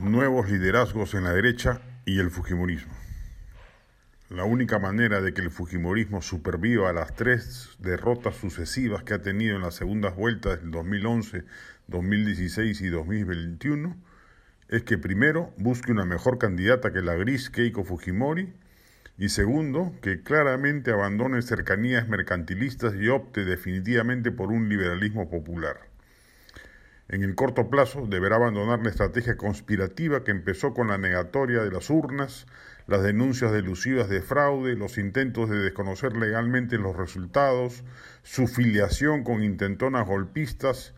nuevos liderazgos en la derecha y el Fujimorismo. La única manera de que el Fujimorismo superviva a las tres derrotas sucesivas que ha tenido en las segundas vueltas del 2011, 2016 y 2021 es que primero busque una mejor candidata que la gris Keiko Fujimori y segundo, que claramente abandone cercanías mercantilistas y opte definitivamente por un liberalismo popular. En el corto plazo deberá abandonar la estrategia conspirativa que empezó con la negatoria de las urnas, las denuncias delusivas de fraude, los intentos de desconocer legalmente los resultados, su filiación con intentonas golpistas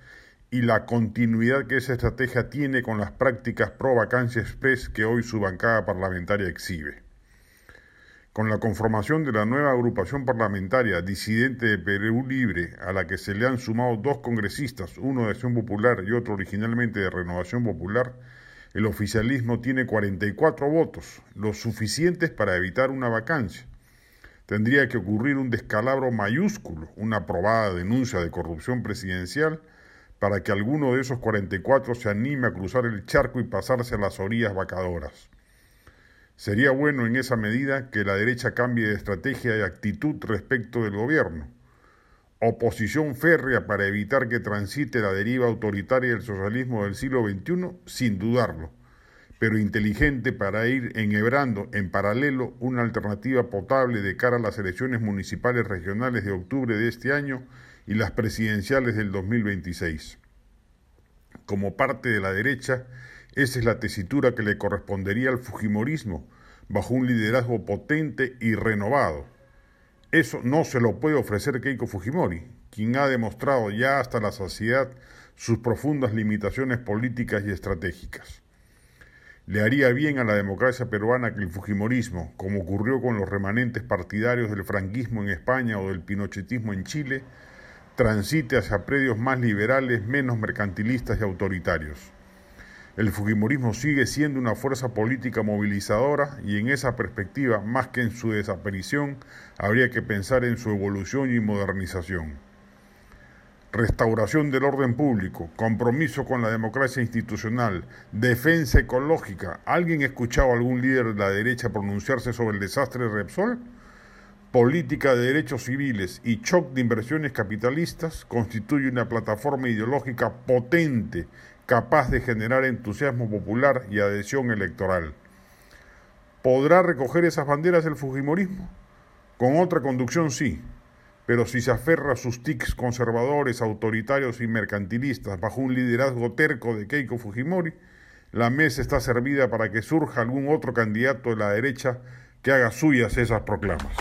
y la continuidad que esa estrategia tiene con las prácticas pro vacancia express que hoy su bancada parlamentaria exhibe. Con la conformación de la nueva agrupación parlamentaria disidente de Perú Libre, a la que se le han sumado dos congresistas, uno de Acción Popular y otro originalmente de Renovación Popular, el oficialismo tiene 44 votos, los suficientes para evitar una vacancia. Tendría que ocurrir un descalabro mayúsculo, una probada denuncia de corrupción presidencial, para que alguno de esos 44 se anime a cruzar el charco y pasarse a las orillas vacadoras. Sería bueno en esa medida que la derecha cambie de estrategia y actitud respecto del gobierno. Oposición férrea para evitar que transite la deriva autoritaria del socialismo del siglo XXI, sin dudarlo, pero inteligente para ir enhebrando en paralelo una alternativa potable de cara a las elecciones municipales regionales de octubre de este año y las presidenciales del 2026. Como parte de la derecha, esa es la tesitura que le correspondería al Fujimorismo, bajo un liderazgo potente y renovado. Eso no se lo puede ofrecer Keiko Fujimori, quien ha demostrado ya hasta la saciedad sus profundas limitaciones políticas y estratégicas. Le haría bien a la democracia peruana que el Fujimorismo, como ocurrió con los remanentes partidarios del franquismo en España o del pinochetismo en Chile, transite hacia predios más liberales, menos mercantilistas y autoritarios. El Fujimorismo sigue siendo una fuerza política movilizadora y en esa perspectiva, más que en su desaparición, habría que pensar en su evolución y modernización. Restauración del orden público, compromiso con la democracia institucional, defensa ecológica. ¿Alguien ha escuchado a algún líder de la derecha pronunciarse sobre el desastre de Repsol? Política de derechos civiles y shock de inversiones capitalistas constituye una plataforma ideológica potente capaz de generar entusiasmo popular y adhesión electoral. ¿Podrá recoger esas banderas el Fujimorismo? Con otra conducción sí, pero si se aferra a sus tics conservadores, autoritarios y mercantilistas bajo un liderazgo terco de Keiko Fujimori, la mesa está servida para que surja algún otro candidato de la derecha que haga suyas esas proclamas.